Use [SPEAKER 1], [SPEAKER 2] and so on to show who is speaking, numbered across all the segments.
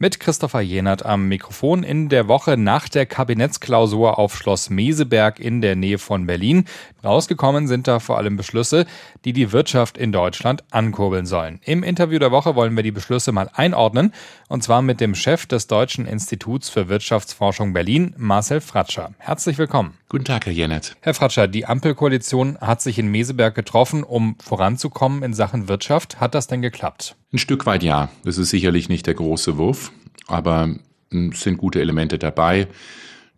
[SPEAKER 1] Mit Christopher Jenert am Mikrofon in der Woche nach der Kabinettsklausur auf Schloss Meseberg in der Nähe von Berlin. Rausgekommen sind da vor allem Beschlüsse, die die Wirtschaft in Deutschland ankurbeln sollen. Im Interview der Woche wollen wir die Beschlüsse mal einordnen, und zwar mit dem Chef des Deutschen Instituts für Wirtschaftsforschung Berlin, Marcel Fratscher. Herzlich willkommen.
[SPEAKER 2] Guten Tag, Herr Jenert.
[SPEAKER 1] Herr Fratscher, die Ampelkoalition hat sich in Meseberg getroffen, um voranzukommen in Sachen Wirtschaft. Hat das denn geklappt?
[SPEAKER 2] Ein Stück weit ja. Das ist sicherlich nicht der große Wurf, aber es sind gute Elemente dabei.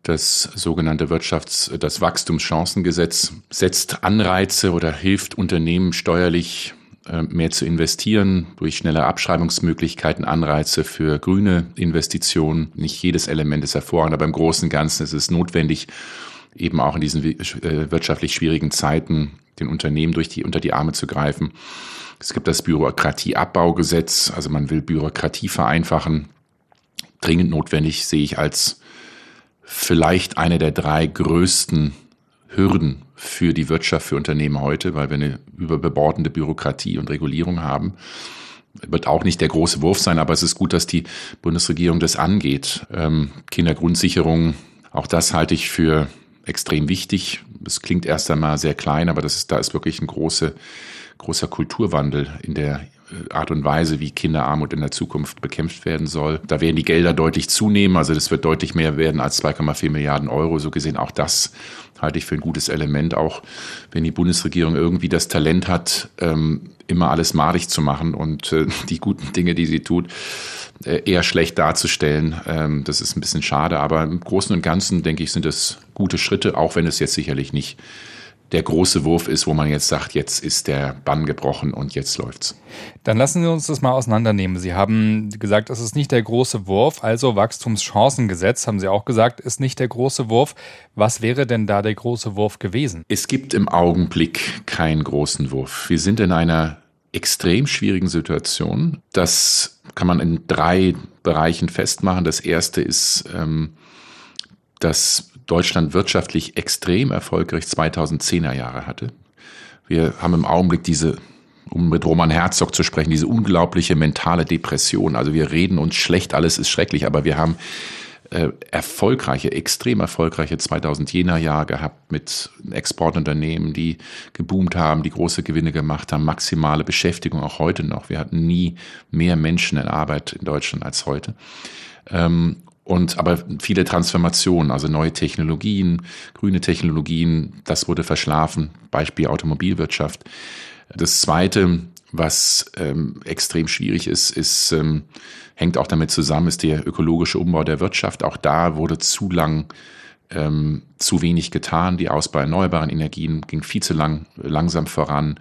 [SPEAKER 2] Das sogenannte Wirtschafts-, das Wachstumschancengesetz setzt Anreize oder hilft Unternehmen steuerlich äh, mehr zu investieren, durch schnelle Abschreibungsmöglichkeiten, Anreize für grüne Investitionen. Nicht jedes Element ist hervorragend, aber im Großen und Ganzen ist es notwendig, eben auch in diesen äh, wirtschaftlich schwierigen Zeiten den Unternehmen durch die, unter die Arme zu greifen. Es gibt das Bürokratieabbaugesetz, also man will Bürokratie vereinfachen. Dringend notwendig sehe ich als vielleicht eine der drei größten Hürden für die Wirtschaft, für Unternehmen heute, weil wir eine überbordende Bürokratie und Regulierung haben. Wird auch nicht der große Wurf sein, aber es ist gut, dass die Bundesregierung das angeht. Ähm, Kindergrundsicherung, auch das halte ich für extrem wichtig. Es klingt erst einmal sehr klein, aber das ist, da ist wirklich ein große, großer Kulturwandel in der Art und Weise, wie Kinderarmut in der Zukunft bekämpft werden soll. Da werden die Gelder deutlich zunehmen, also das wird deutlich mehr werden als 2,4 Milliarden Euro. So gesehen auch das halte ich für ein gutes Element, auch wenn die Bundesregierung irgendwie das Talent hat, ähm, immer alles madig zu machen und äh, die guten Dinge, die sie tut, äh, eher schlecht darzustellen. Ähm, das ist ein bisschen schade, aber im Großen und Ganzen, denke ich, sind es gute Schritte, auch wenn es jetzt sicherlich nicht der große Wurf ist, wo man jetzt sagt, jetzt ist der Bann gebrochen und jetzt läuft's.
[SPEAKER 1] Dann lassen Sie uns das mal auseinandernehmen. Sie haben gesagt, es ist nicht der große Wurf, also Wachstumschancengesetz, haben Sie auch gesagt, ist nicht der große Wurf. Was wäre denn da der große Wurf gewesen?
[SPEAKER 2] Es gibt im Augenblick keinen großen Wurf. Wir sind in einer extrem schwierigen Situation. Das kann man in drei Bereichen festmachen. Das erste ist, ähm, dass Deutschland wirtschaftlich extrem erfolgreich 2010er Jahre hatte. Wir haben im Augenblick diese, um mit Roman Herzog zu sprechen, diese unglaubliche mentale Depression. Also wir reden uns schlecht, alles ist schrecklich, aber wir haben äh, erfolgreiche, extrem erfolgreiche 2010er Jahr gehabt mit Exportunternehmen, die geboomt haben, die große Gewinne gemacht haben, maximale Beschäftigung auch heute noch. Wir hatten nie mehr Menschen in Arbeit in Deutschland als heute. Ähm, und aber viele Transformationen, also neue Technologien, grüne Technologien, das wurde verschlafen. Beispiel Automobilwirtschaft. Das zweite, was ähm, extrem schwierig ist, ist ähm, hängt auch damit zusammen, ist der ökologische Umbau der Wirtschaft. Auch da wurde zu lang ähm, zu wenig getan. Die Ausbau erneuerbaren Energien ging viel zu lang, langsam voran.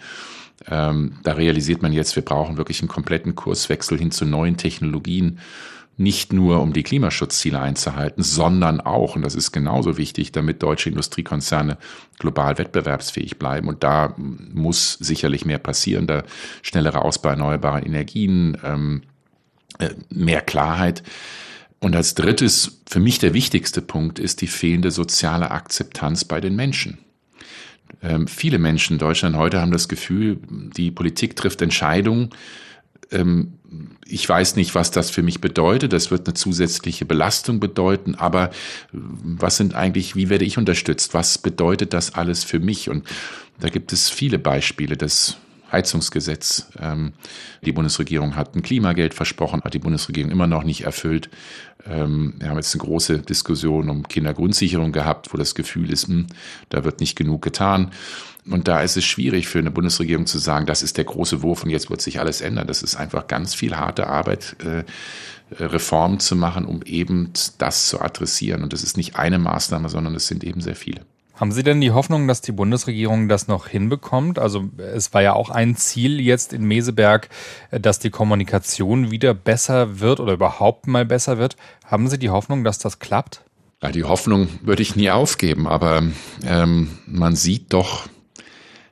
[SPEAKER 2] Ähm, da realisiert man jetzt, wir brauchen wirklich einen kompletten Kurswechsel hin zu neuen Technologien. Nicht nur, um die Klimaschutzziele einzuhalten, sondern auch, und das ist genauso wichtig, damit deutsche Industriekonzerne global wettbewerbsfähig bleiben. Und da muss sicherlich mehr passieren, da schnellere Ausbau erneuerbarer Energien, ähm, äh, mehr Klarheit. Und als drittes, für mich der wichtigste Punkt ist die fehlende soziale Akzeptanz bei den Menschen. Ähm, viele Menschen in Deutschland heute haben das Gefühl, die Politik trifft Entscheidungen. Ähm, ich weiß nicht, was das für mich bedeutet. Das wird eine zusätzliche Belastung bedeuten. Aber was sind eigentlich, wie werde ich unterstützt? Was bedeutet das alles für mich? Und da gibt es viele Beispiele. Das Heizungsgesetz. Ähm, die Bundesregierung hat ein Klimageld versprochen, hat die Bundesregierung immer noch nicht erfüllt. Ähm, wir haben jetzt eine große Diskussion um Kindergrundsicherung gehabt, wo das Gefühl ist, hm, da wird nicht genug getan. Und da ist es schwierig für eine Bundesregierung zu sagen, das ist der große Wurf und jetzt wird sich alles ändern. Das ist einfach ganz viel harte Arbeit, äh, Reformen zu machen, um eben das zu adressieren. Und das ist nicht eine Maßnahme, sondern es sind eben sehr viele.
[SPEAKER 1] Haben Sie denn die Hoffnung, dass die Bundesregierung das noch hinbekommt? Also es war ja auch ein Ziel jetzt in Meseberg, dass die Kommunikation wieder besser wird oder überhaupt mal besser wird. Haben Sie die Hoffnung, dass das klappt?
[SPEAKER 2] Ja, die Hoffnung würde ich nie aufgeben, aber ähm, man sieht doch,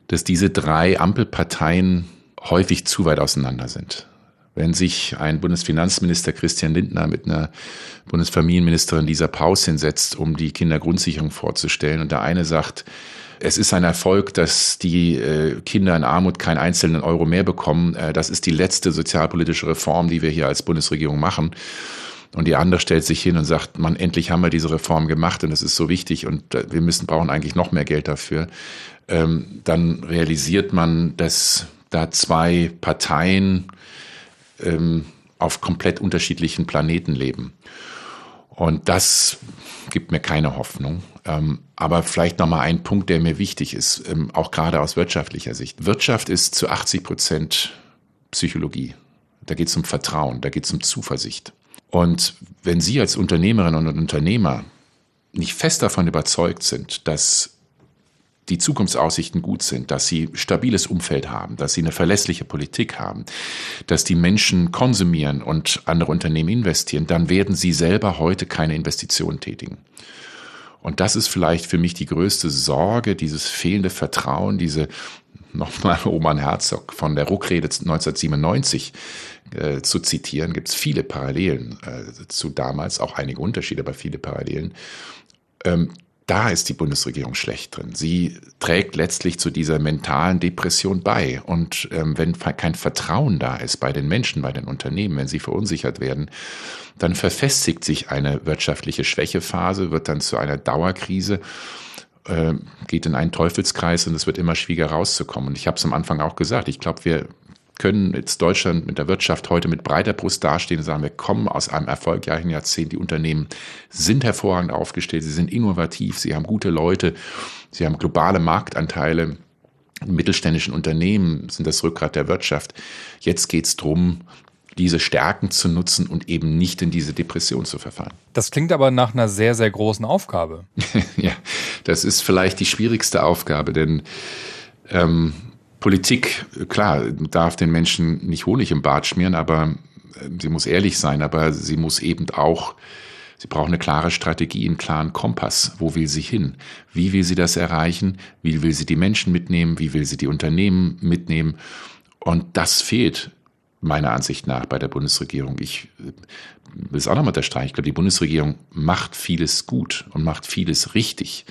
[SPEAKER 2] dass diese drei Ampelparteien häufig zu weit auseinander sind wenn sich ein Bundesfinanzminister Christian Lindner mit einer Bundesfamilienministerin Lisa Paus hinsetzt, um die Kindergrundsicherung vorzustellen und der eine sagt, es ist ein Erfolg, dass die äh, Kinder in Armut keinen einzelnen Euro mehr bekommen. Äh, das ist die letzte sozialpolitische Reform, die wir hier als Bundesregierung machen. und die andere stellt sich hin und sagt, man, endlich haben wir diese Reform gemacht und es ist so wichtig und äh, wir müssen, brauchen eigentlich noch mehr Geld dafür, ähm, dann realisiert man, dass da zwei Parteien ähm, auf komplett unterschiedlichen Planeten leben. Und das gibt mir keine Hoffnung. Ähm, aber vielleicht noch mal ein Punkt, der mir wichtig ist, ähm, auch gerade aus wirtschaftlicher Sicht. Wirtschaft ist zu 80 Prozent Psychologie. Da geht es um Vertrauen, da geht es um Zuversicht. Und wenn Sie als Unternehmerin und Unternehmer nicht fest davon überzeugt sind, dass die Zukunftsaussichten gut sind, dass sie stabiles Umfeld haben, dass sie eine verlässliche Politik haben, dass die Menschen konsumieren und andere Unternehmen investieren, dann werden sie selber heute keine Investitionen tätigen. Und das ist vielleicht für mich die größte Sorge, dieses fehlende Vertrauen, diese nochmal Oman Herzog von der Ruckrede 1997 äh, zu zitieren, gibt es viele Parallelen äh, zu damals, auch einige Unterschiede, aber viele Parallelen. Ähm, da ist die Bundesregierung schlecht drin. Sie trägt letztlich zu dieser mentalen Depression bei. Und ähm, wenn kein Vertrauen da ist bei den Menschen, bei den Unternehmen, wenn sie verunsichert werden, dann verfestigt sich eine wirtschaftliche Schwächephase, wird dann zu einer Dauerkrise äh, geht in einen Teufelskreis und es wird immer schwieriger rauszukommen. Und ich habe es am Anfang auch gesagt, ich glaube, wir können jetzt Deutschland mit der Wirtschaft heute mit breiter Brust dastehen und sagen, wir kommen aus einem erfolgreichen Jahrzehnt. Die Unternehmen sind hervorragend aufgestellt, sie sind innovativ, sie haben gute Leute, sie haben globale Marktanteile. Mittelständischen Unternehmen sind das Rückgrat der Wirtschaft. Jetzt geht es darum, diese Stärken zu nutzen und eben nicht in diese Depression zu verfallen.
[SPEAKER 1] Das klingt aber nach einer sehr, sehr großen Aufgabe.
[SPEAKER 2] ja, das ist vielleicht die schwierigste Aufgabe, denn ähm, Politik, klar, darf den Menschen nicht Honig im Bart schmieren, aber äh, sie muss ehrlich sein, aber sie muss eben auch, sie braucht eine klare Strategie, einen klaren Kompass. Wo will sie hin? Wie will sie das erreichen? Wie will sie die Menschen mitnehmen? Wie will sie die Unternehmen mitnehmen? Und das fehlt meiner Ansicht nach bei der Bundesregierung. Ich äh, will es auch nochmal unterstreichen. Ich glaube, die Bundesregierung macht vieles gut und macht vieles richtig.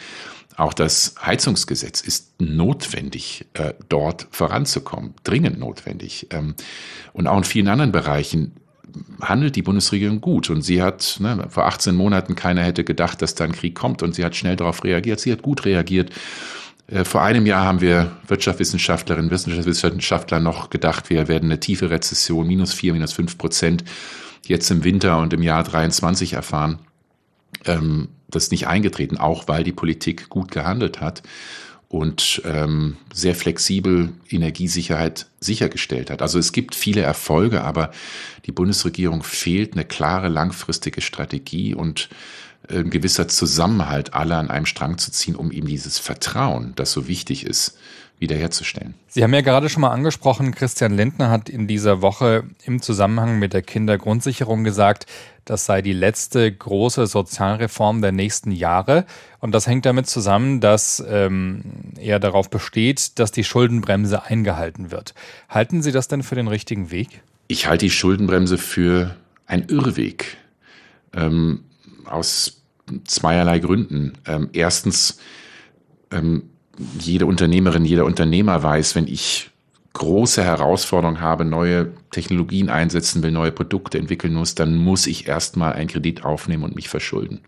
[SPEAKER 2] Auch das Heizungsgesetz ist notwendig, äh, dort voranzukommen, dringend notwendig. Ähm, und auch in vielen anderen Bereichen handelt die Bundesregierung gut. Und sie hat, ne, vor 18 Monaten keiner hätte gedacht, dass da ein Krieg kommt und sie hat schnell darauf reagiert. Sie hat gut reagiert. Äh, vor einem Jahr haben wir Wirtschaftswissenschaftlerinnen, Wissenschaftswissenschaftler noch gedacht, wir werden eine tiefe Rezession, minus vier, minus fünf Prozent, jetzt im Winter und im Jahr 23 erfahren. Ähm, das ist nicht eingetreten, auch weil die Politik gut gehandelt hat und ähm, sehr flexibel Energiesicherheit sichergestellt hat. Also es gibt viele Erfolge, aber die Bundesregierung fehlt eine klare langfristige Strategie und äh, ein gewisser Zusammenhalt, alle an einem Strang zu ziehen, um ihm dieses Vertrauen, das so wichtig ist, wiederherzustellen.
[SPEAKER 1] Sie haben ja gerade schon mal angesprochen, Christian Lindner hat in dieser Woche im Zusammenhang mit der Kindergrundsicherung gesagt, das sei die letzte große Sozialreform der nächsten Jahre. Und das hängt damit zusammen, dass ähm, er darauf besteht, dass die Schuldenbremse eingehalten wird. Halten Sie das denn für den richtigen Weg?
[SPEAKER 2] Ich halte die Schuldenbremse für einen Irrweg. Ähm, aus zweierlei Gründen. Ähm, erstens, ähm, jede Unternehmerin, jeder Unternehmer weiß, wenn ich große Herausforderungen habe, neue Technologien einsetzen will, neue Produkte entwickeln muss, dann muss ich erstmal einen Kredit aufnehmen und mich verschulden.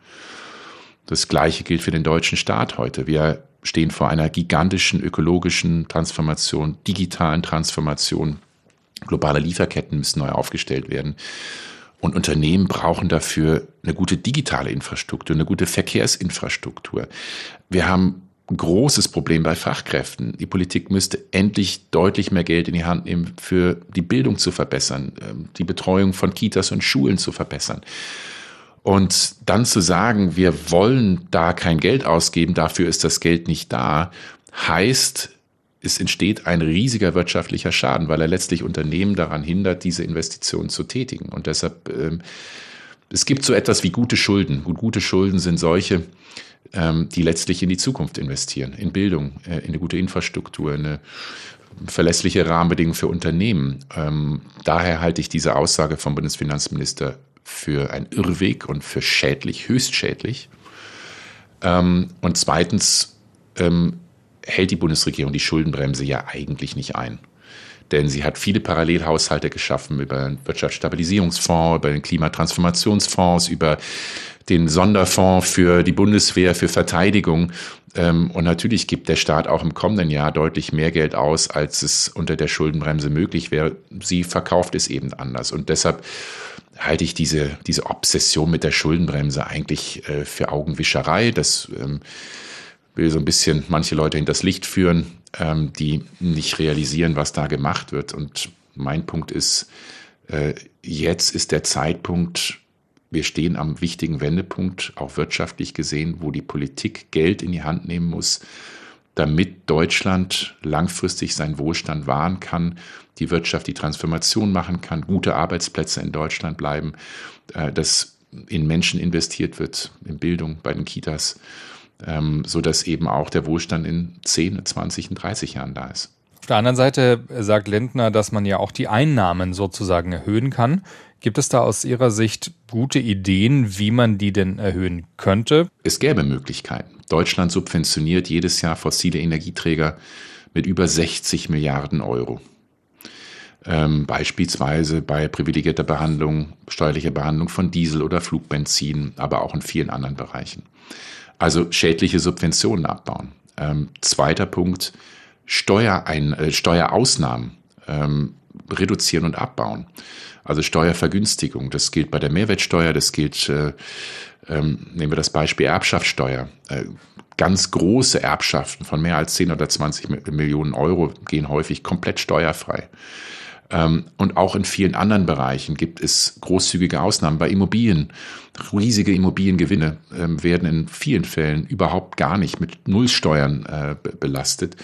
[SPEAKER 2] Das Gleiche gilt für den deutschen Staat heute. Wir stehen vor einer gigantischen ökologischen Transformation, digitalen Transformation. Globale Lieferketten müssen neu aufgestellt werden. Und Unternehmen brauchen dafür eine gute digitale Infrastruktur, eine gute Verkehrsinfrastruktur. Wir haben ein großes Problem bei Fachkräften. Die Politik müsste endlich deutlich mehr Geld in die Hand nehmen, für die Bildung zu verbessern, ähm, die Betreuung von Kitas und Schulen zu verbessern. Und dann zu sagen, wir wollen da kein Geld ausgeben, dafür ist das Geld nicht da, heißt, es entsteht ein riesiger wirtschaftlicher Schaden, weil er letztlich Unternehmen daran hindert, diese Investitionen zu tätigen. Und deshalb, ähm, es gibt so etwas wie gute Schulden. Und gute Schulden sind solche, die letztlich in die Zukunft investieren, in Bildung, äh, in eine gute Infrastruktur, eine verlässliche Rahmenbedingung für Unternehmen. Ähm, daher halte ich diese Aussage vom Bundesfinanzminister für einen Irrweg und für schädlich, höchst schädlich. Ähm, und zweitens ähm, hält die Bundesregierung die Schuldenbremse ja eigentlich nicht ein. denn sie hat viele Parallelhaushalte geschaffen über den Wirtschaftsstabilisierungsfonds, über den Klimatransformationsfonds, über den Sonderfonds für die Bundeswehr, für Verteidigung. Ähm, und natürlich gibt der Staat auch im kommenden Jahr deutlich mehr Geld aus, als es unter der Schuldenbremse möglich wäre. Sie verkauft es eben anders. Und deshalb halte ich diese, diese Obsession mit der Schuldenbremse eigentlich äh, für Augenwischerei. Das ähm, will so ein bisschen manche Leute hinters Licht führen, ähm, die nicht realisieren, was da gemacht wird. Und mein Punkt ist, äh, jetzt ist der Zeitpunkt, wir stehen am wichtigen Wendepunkt, auch wirtschaftlich gesehen, wo die Politik Geld in die Hand nehmen muss, damit Deutschland langfristig seinen Wohlstand wahren kann, die Wirtschaft die Transformation machen kann, gute Arbeitsplätze in Deutschland bleiben, äh, dass in Menschen investiert wird, in Bildung, bei den Kitas, ähm, so dass eben auch der Wohlstand in 10, 20 und 30 Jahren da ist.
[SPEAKER 1] Auf der anderen Seite sagt Lindner, dass man ja auch die Einnahmen sozusagen erhöhen kann. Gibt es da aus Ihrer Sicht gute Ideen, wie man die denn erhöhen könnte?
[SPEAKER 2] Es gäbe Möglichkeiten. Deutschland subventioniert jedes Jahr fossile Energieträger mit über 60 Milliarden Euro. Ähm, beispielsweise bei privilegierter Behandlung, steuerlicher Behandlung von Diesel oder Flugbenzin, aber auch in vielen anderen Bereichen. Also schädliche Subventionen abbauen. Ähm, zweiter Punkt, Steuerein, äh, Steuerausnahmen ähm, reduzieren und abbauen. Also Steuervergünstigung, das gilt bei der Mehrwertsteuer, das gilt, äh, ähm, nehmen wir das Beispiel Erbschaftssteuer. Äh, ganz große Erbschaften von mehr als 10 oder 20 Millionen Euro gehen häufig komplett steuerfrei. Ähm, und auch in vielen anderen Bereichen gibt es großzügige Ausnahmen. Bei Immobilien, riesige Immobiliengewinne ähm, werden in vielen Fällen überhaupt gar nicht mit Nullsteuern äh, belastet.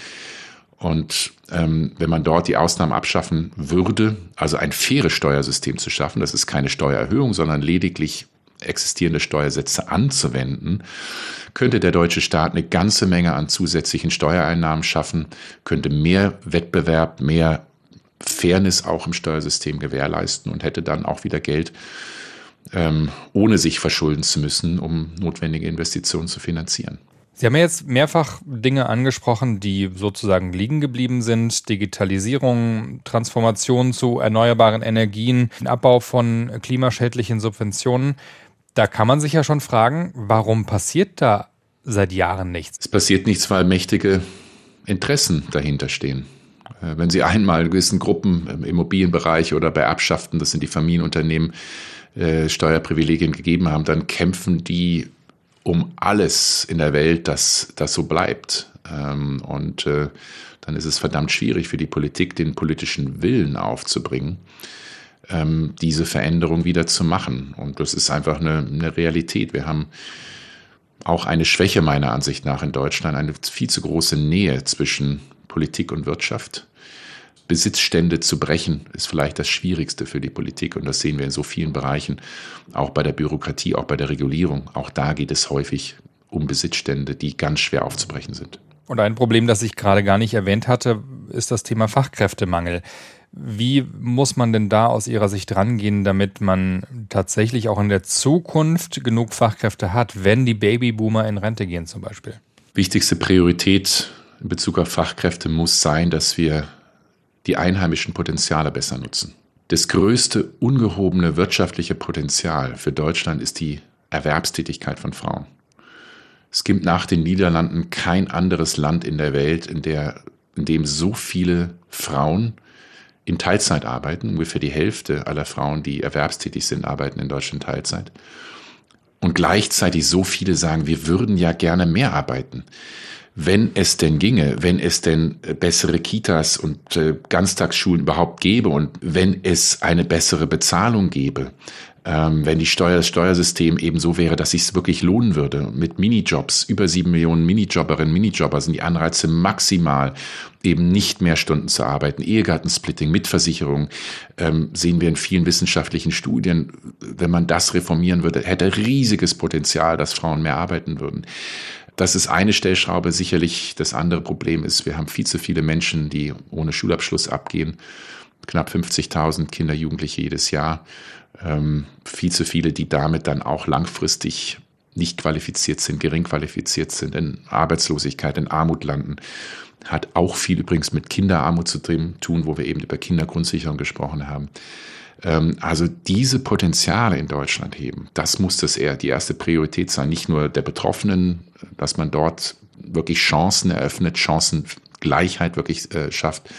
[SPEAKER 2] Und ähm, wenn man dort die Ausnahmen abschaffen würde, also ein faires Steuersystem zu schaffen, das ist keine Steuererhöhung, sondern lediglich existierende Steuersätze anzuwenden, könnte der deutsche Staat eine ganze Menge an zusätzlichen Steuereinnahmen schaffen, könnte mehr Wettbewerb, mehr Fairness auch im Steuersystem gewährleisten und hätte dann auch wieder Geld, ähm, ohne sich verschulden zu müssen, um notwendige Investitionen zu finanzieren.
[SPEAKER 1] Sie haben ja jetzt mehrfach Dinge angesprochen, die sozusagen liegen geblieben sind. Digitalisierung, Transformation zu erneuerbaren Energien, Abbau von klimaschädlichen Subventionen. Da kann man sich ja schon fragen, warum passiert da seit Jahren nichts?
[SPEAKER 2] Es passiert nichts, weil mächtige Interessen dahinter stehen. Äh, wenn Sie einmal gewissen Gruppen im Immobilienbereich oder bei Erbschaften, das sind die Familienunternehmen, äh, Steuerprivilegien gegeben haben, dann kämpfen die um alles in der Welt, dass das so bleibt. Ähm, und äh, dann ist es verdammt schwierig für die Politik, den politischen Willen aufzubringen, ähm, diese Veränderung wieder zu machen. Und das ist einfach eine, eine Realität. Wir haben auch eine Schwäche meiner Ansicht nach in Deutschland, eine viel zu große Nähe zwischen Politik und Wirtschaft. Besitzstände zu brechen, ist vielleicht das Schwierigste für die Politik. Und das sehen wir in so vielen Bereichen, auch bei der Bürokratie, auch bei der Regulierung. Auch da geht es häufig um Besitzstände, die ganz schwer aufzubrechen sind.
[SPEAKER 1] Und ein Problem, das ich gerade gar nicht erwähnt hatte, ist das Thema Fachkräftemangel. Wie muss man denn da aus Ihrer Sicht rangehen, damit man tatsächlich auch in der Zukunft genug Fachkräfte hat, wenn die Babyboomer in Rente gehen zum Beispiel?
[SPEAKER 2] Wichtigste Priorität in Bezug auf Fachkräfte muss sein, dass wir die einheimischen Potenziale besser nutzen. Das größte ungehobene wirtschaftliche Potenzial für Deutschland ist die Erwerbstätigkeit von Frauen. Es gibt nach den Niederlanden kein anderes Land in der Welt, in, der, in dem so viele Frauen in Teilzeit arbeiten. Ungefähr die Hälfte aller Frauen, die erwerbstätig sind, arbeiten in Deutschland Teilzeit. Und gleichzeitig so viele sagen, wir würden ja gerne mehr arbeiten. Wenn es denn ginge, wenn es denn äh, bessere Kitas und äh, Ganztagsschulen überhaupt gäbe und wenn es eine bessere Bezahlung gäbe, ähm, wenn die Steuer, das Steuersystem eben so wäre, dass es wirklich lohnen würde. Mit Minijobs, über sieben Millionen Minijobberinnen, Minijobber sind die Anreize maximal, eben nicht mehr Stunden zu arbeiten. Ehegattensplitting, Mitversicherung, ähm, sehen wir in vielen wissenschaftlichen Studien. Wenn man das reformieren würde, hätte riesiges Potenzial, dass Frauen mehr arbeiten würden. Das ist eine Stellschraube. Sicherlich das andere Problem ist, wir haben viel zu viele Menschen, die ohne Schulabschluss abgehen. Knapp 50.000 Kinder, Jugendliche jedes Jahr. Ähm, viel zu viele, die damit dann auch langfristig nicht qualifiziert sind, gering qualifiziert sind, in Arbeitslosigkeit, in Armut landen. Hat auch viel übrigens mit Kinderarmut zu tun, wo wir eben über Kindergrundsicherung gesprochen haben. Ähm, also diese Potenziale in Deutschland heben, das muss das eher die erste Priorität sein. Nicht nur der Betroffenen, dass man dort wirklich Chancen eröffnet, Chancengleichheit wirklich äh, schafft,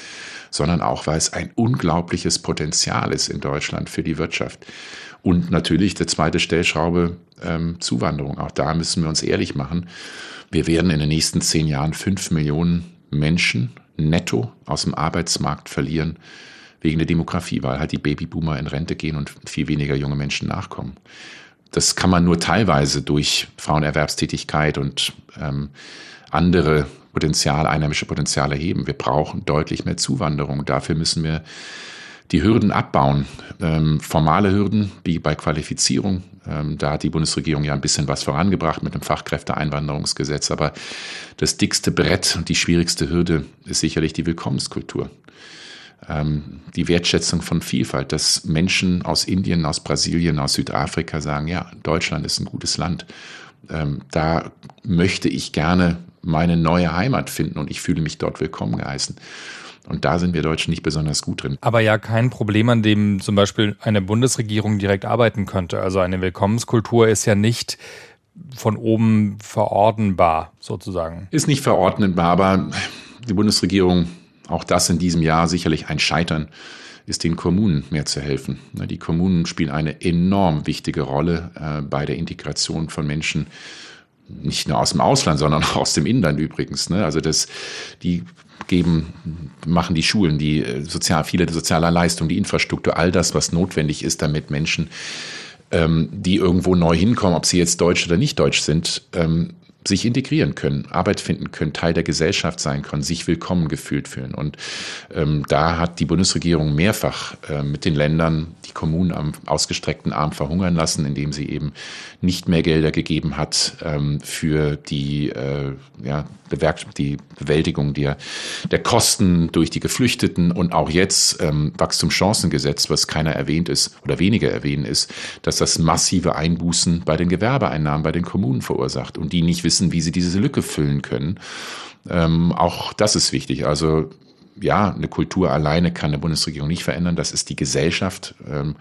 [SPEAKER 2] sondern auch, weil es ein unglaubliches Potenzial ist in Deutschland für die Wirtschaft. Und natürlich der zweite Stellschraube ähm, Zuwanderung. Auch da müssen wir uns ehrlich machen. Wir werden in den nächsten zehn Jahren fünf Millionen Menschen netto aus dem Arbeitsmarkt verlieren wegen der Demografie, weil halt die Babyboomer in Rente gehen und viel weniger junge Menschen nachkommen. Das kann man nur teilweise durch Frauenerwerbstätigkeit und ähm, andere Potenziale, einheimische Potenziale heben. Wir brauchen deutlich mehr Zuwanderung. Dafür müssen wir die Hürden abbauen. Ähm, formale Hürden wie bei Qualifizierung. Ähm, da hat die Bundesregierung ja ein bisschen was vorangebracht mit dem Fachkräfteeinwanderungsgesetz. Aber das dickste Brett und die schwierigste Hürde ist sicherlich die Willkommenskultur. Ähm, die Wertschätzung von Vielfalt, dass Menschen aus Indien, aus Brasilien, aus Südafrika sagen, ja, Deutschland ist ein gutes Land. Ähm, da möchte ich gerne meine neue Heimat finden und ich fühle mich dort willkommen geheißen. Und da sind wir Deutschen nicht besonders gut drin.
[SPEAKER 1] Aber ja kein Problem, an dem zum Beispiel eine Bundesregierung direkt arbeiten könnte. Also eine Willkommenskultur ist ja nicht von oben verordnenbar, sozusagen.
[SPEAKER 2] Ist nicht verordnenbar, aber die Bundesregierung, auch das in diesem Jahr sicherlich ein Scheitern, ist den Kommunen mehr zu helfen. Die Kommunen spielen eine enorm wichtige Rolle äh, bei der Integration von Menschen, nicht nur aus dem Ausland, sondern auch aus dem Inland übrigens. Ne? Also das, die geben, machen die Schulen, die äh, sozial, viele sozialer Leistungen, die Infrastruktur, all das, was notwendig ist, damit Menschen, ähm, die irgendwo neu hinkommen, ob sie jetzt deutsch oder nicht deutsch sind, ähm, sich integrieren können, Arbeit finden können, Teil der Gesellschaft sein können, sich willkommen gefühlt fühlen. Und ähm, da hat die Bundesregierung mehrfach äh, mit den Ländern die Kommunen am ausgestreckten Arm verhungern lassen, indem sie eben nicht mehr Gelder gegeben hat ähm, für die, äh, ja, die Bewältigung der, der Kosten durch die Geflüchteten und auch jetzt ähm, Wachstumschancengesetz, was keiner erwähnt ist oder weniger erwähnt ist, dass das massive Einbußen bei den Gewerbeeinnahmen bei den Kommunen verursacht und die nicht wissen, wissen, wie sie diese Lücke füllen können. Ähm, auch das ist wichtig. Also ja, eine Kultur alleine kann eine Bundesregierung nicht verändern. Das ist die Gesellschaft. Ähm,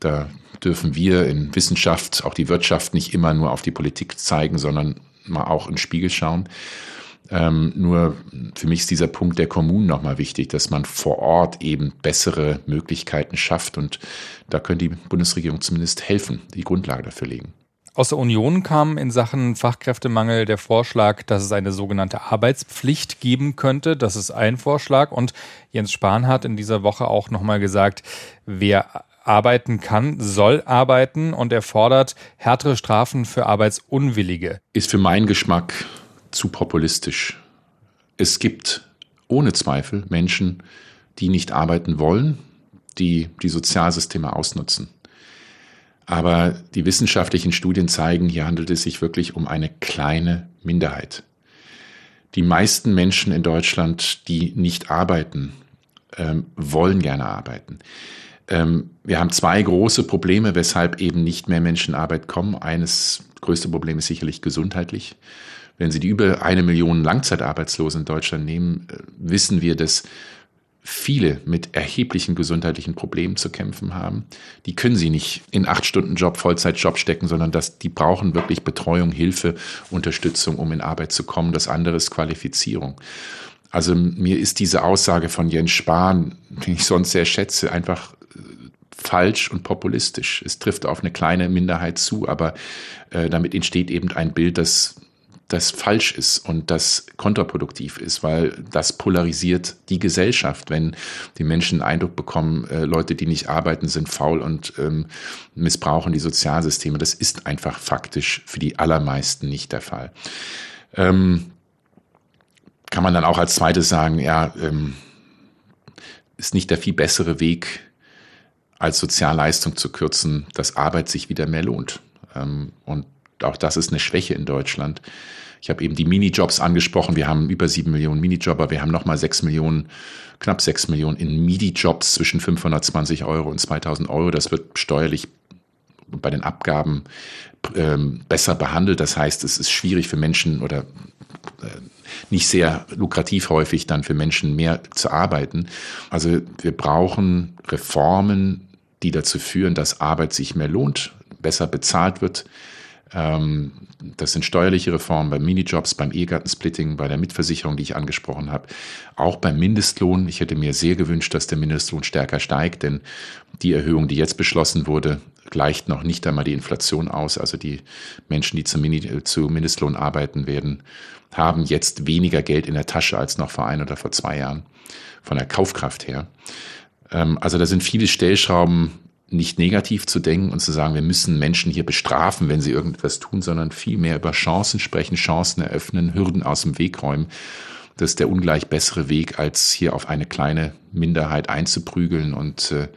[SPEAKER 2] da dürfen wir in Wissenschaft, auch die Wirtschaft, nicht immer nur auf die Politik zeigen, sondern mal auch in den Spiegel schauen. Ähm, nur für mich ist dieser Punkt der Kommunen nochmal wichtig, dass man vor Ort eben bessere Möglichkeiten schafft. Und da könnte die Bundesregierung zumindest helfen, die Grundlage dafür legen.
[SPEAKER 1] Aus der Union kam in Sachen Fachkräftemangel der Vorschlag, dass es eine sogenannte Arbeitspflicht geben könnte. Das ist ein Vorschlag. Und Jens Spahn hat in dieser Woche auch nochmal gesagt, wer arbeiten kann, soll arbeiten. Und er fordert härtere Strafen für Arbeitsunwillige.
[SPEAKER 2] Ist für meinen Geschmack zu populistisch. Es gibt ohne Zweifel Menschen, die nicht arbeiten wollen, die die Sozialsysteme ausnutzen. Aber die wissenschaftlichen Studien zeigen, hier handelt es sich wirklich um eine kleine Minderheit. Die meisten Menschen in Deutschland, die nicht arbeiten, ähm, wollen gerne arbeiten. Ähm, wir haben zwei große Probleme, weshalb eben nicht mehr Menschen Arbeit kommen. Eines größte Problem ist sicherlich gesundheitlich. Wenn Sie die über eine Million Langzeitarbeitslosen in Deutschland nehmen, äh, wissen wir, dass viele mit erheblichen gesundheitlichen Problemen zu kämpfen haben. Die können sie nicht in acht Stunden Job, Vollzeitjob stecken, sondern das, die brauchen wirklich Betreuung, Hilfe, Unterstützung, um in Arbeit zu kommen. Das andere ist Qualifizierung. Also mir ist diese Aussage von Jens Spahn, den ich sonst sehr schätze, einfach äh, falsch und populistisch. Es trifft auf eine kleine Minderheit zu, aber äh, damit entsteht eben ein Bild, das das falsch ist und das kontraproduktiv ist, weil das polarisiert die Gesellschaft, wenn die Menschen den Eindruck bekommen, äh, Leute, die nicht arbeiten, sind faul und ähm, missbrauchen die Sozialsysteme. Das ist einfach faktisch für die allermeisten nicht der Fall. Ähm, kann man dann auch als zweites sagen, ja, ähm, ist nicht der viel bessere Weg, als Sozialleistung zu kürzen, dass Arbeit sich wieder mehr lohnt. Ähm, und auch das ist eine Schwäche in Deutschland. Ich habe eben die Minijobs angesprochen. Wir haben über sieben Millionen Minijobber. Wir haben nochmal sechs Millionen, knapp sechs Millionen in Minijobs zwischen 520 Euro und 2000 Euro. Das wird steuerlich bei den Abgaben ähm, besser behandelt. Das heißt, es ist schwierig für Menschen oder äh, nicht sehr lukrativ häufig dann für Menschen mehr zu arbeiten. Also wir brauchen Reformen, die dazu führen, dass Arbeit sich mehr lohnt, besser bezahlt wird. Ähm, das sind steuerliche Reformen beim Minijobs, beim Ehegattensplitting, bei der Mitversicherung, die ich angesprochen habe. Auch beim Mindestlohn. Ich hätte mir sehr gewünscht, dass der Mindestlohn stärker steigt, denn die Erhöhung, die jetzt beschlossen wurde, gleicht noch nicht einmal die Inflation aus. Also die Menschen, die zum, Mini, zu Mindestlohn arbeiten werden, haben jetzt weniger Geld in der Tasche als noch vor ein oder vor zwei Jahren von der Kaufkraft her. Ähm, also da sind viele Stellschrauben nicht negativ zu denken und zu sagen, wir müssen Menschen hier bestrafen, wenn sie irgendetwas tun, sondern vielmehr über Chancen sprechen, Chancen eröffnen, Hürden aus dem Weg räumen. Das ist der ungleich bessere Weg, als hier auf eine kleine Minderheit einzuprügeln und äh,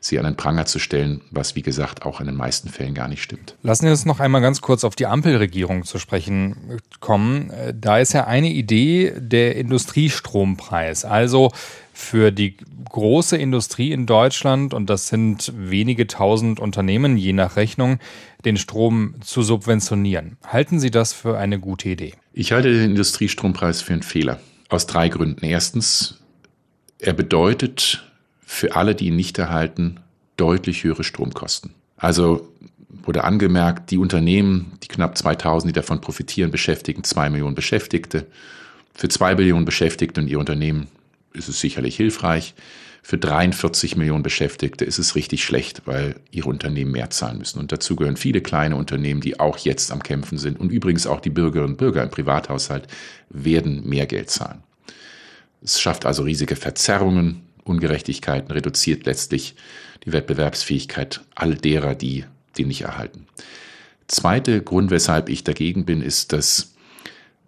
[SPEAKER 2] sie an den Pranger zu stellen, was wie gesagt auch in den meisten Fällen gar nicht stimmt.
[SPEAKER 1] Lassen wir uns noch einmal ganz kurz auf die Ampelregierung zu sprechen kommen. Da ist ja eine Idee der Industriestrompreis. Also für die große Industrie in Deutschland, und das sind wenige tausend Unternehmen je nach Rechnung, den Strom zu subventionieren. Halten Sie das für eine gute Idee?
[SPEAKER 2] Ich halte den Industriestrompreis für einen Fehler. Aus drei Gründen. Erstens, er bedeutet für alle, die ihn nicht erhalten, deutlich höhere Stromkosten. Also wurde angemerkt, die Unternehmen, die knapp 2000, die davon profitieren, beschäftigen zwei Millionen Beschäftigte. Für zwei Millionen Beschäftigte und ihr Unternehmen ist es sicherlich hilfreich. Für 43 Millionen Beschäftigte ist es richtig schlecht, weil ihre Unternehmen mehr zahlen müssen. Und dazu gehören viele kleine Unternehmen, die auch jetzt am Kämpfen sind. Und übrigens auch die Bürgerinnen und Bürger im Privathaushalt werden mehr Geld zahlen. Es schafft also riesige Verzerrungen, Ungerechtigkeiten, reduziert letztlich die Wettbewerbsfähigkeit all derer, die die nicht erhalten. Zweiter Grund, weshalb ich dagegen bin, ist, dass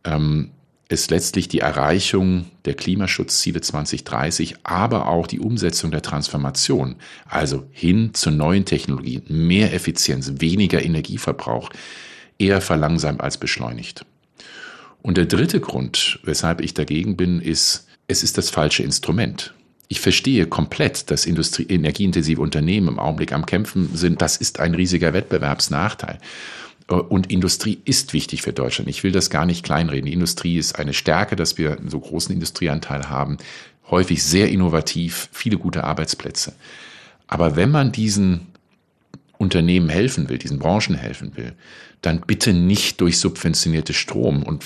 [SPEAKER 2] ähm, es letztlich die Erreichung der Klimaschutzziele 2030, aber auch die Umsetzung der Transformation, also hin zu neuen Technologien, mehr Effizienz, weniger Energieverbrauch, eher verlangsamt als beschleunigt. Und der dritte Grund, weshalb ich dagegen bin, ist, es ist das falsche Instrument. Ich verstehe komplett, dass Industrie, energieintensive Unternehmen im Augenblick am Kämpfen sind. Das ist ein riesiger Wettbewerbsnachteil. Äh, und Industrie ist wichtig für Deutschland. Ich will das gar nicht kleinreden. Die Industrie ist eine Stärke, dass wir einen so großen Industrieanteil haben. Häufig sehr innovativ, viele gute Arbeitsplätze. Aber wenn man diesen Unternehmen helfen will, diesen Branchen helfen will, dann bitte nicht durch subventionierte Strom und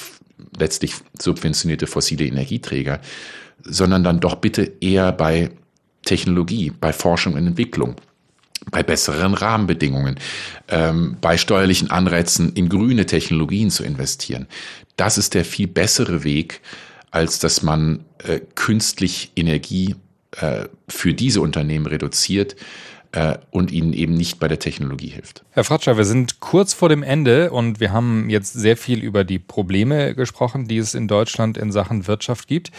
[SPEAKER 2] letztlich subventionierte fossile Energieträger, sondern dann doch bitte eher bei Technologie, bei Forschung und Entwicklung, bei besseren Rahmenbedingungen, ähm, bei steuerlichen Anreizen in grüne Technologien zu investieren. Das ist der viel bessere Weg, als dass man äh, künstlich Energie äh, für diese Unternehmen reduziert äh, und ihnen eben nicht bei der Technologie hilft.
[SPEAKER 1] Herr Fratscher, wir sind kurz vor dem Ende und wir haben jetzt sehr viel über die Probleme gesprochen, die es in Deutschland in Sachen Wirtschaft gibt.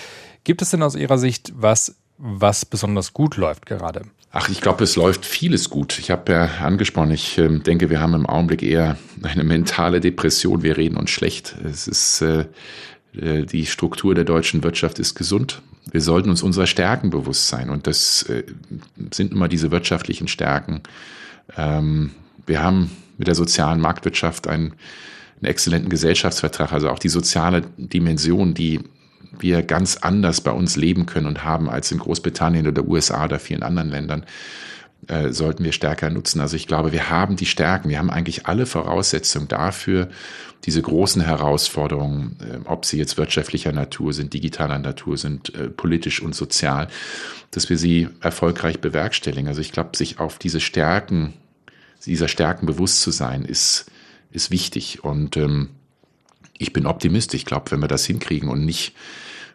[SPEAKER 1] Gibt es denn aus Ihrer Sicht was, was besonders gut läuft gerade?
[SPEAKER 2] Ach, ich glaube, es läuft vieles gut. Ich habe ja angesprochen, ich äh, denke, wir haben im Augenblick eher eine mentale Depression. Wir reden uns schlecht. Es ist äh, äh die Struktur der deutschen Wirtschaft ist gesund wir sollten uns unserer Stärken bewusst sein. Und das äh, sind immer diese wirtschaftlichen Stärken. Ähm, wir haben mit der sozialen Marktwirtschaft einen, einen exzellenten Gesellschaftsvertrag, also auch die soziale Dimension, die wir ganz anders bei uns leben können und haben als in Großbritannien oder USA oder vielen anderen Ländern. Äh, sollten wir stärker nutzen. Also ich glaube, wir haben die Stärken, wir haben eigentlich alle Voraussetzungen dafür, diese großen Herausforderungen, äh, ob sie jetzt wirtschaftlicher Natur sind, digitaler Natur sind, äh, politisch und sozial, dass wir sie erfolgreich bewerkstelligen. Also ich glaube, sich auf diese Stärken, dieser Stärken bewusst zu sein, ist, ist wichtig. Und ähm, ich bin optimistisch. Ich glaube, wenn wir das hinkriegen und nicht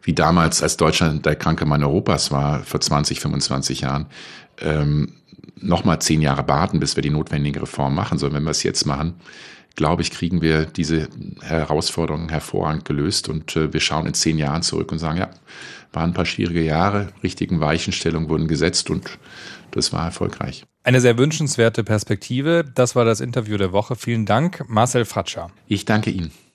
[SPEAKER 2] wie damals, als Deutschland der kranke Mann Europas war, vor 20, 25 Jahren, ähm, nochmal zehn Jahre warten, bis wir die notwendigen Reformen machen, sondern wenn wir es jetzt machen, glaube ich, kriegen wir diese Herausforderungen hervorragend gelöst und äh, wir schauen in zehn Jahren zurück und sagen, ja, waren ein paar schwierige Jahre, richtigen Weichenstellungen wurden gesetzt und das war erfolgreich.
[SPEAKER 1] Eine sehr wünschenswerte Perspektive. Das war das Interview der Woche. Vielen Dank, Marcel Fratscher.
[SPEAKER 2] Ich danke Ihnen.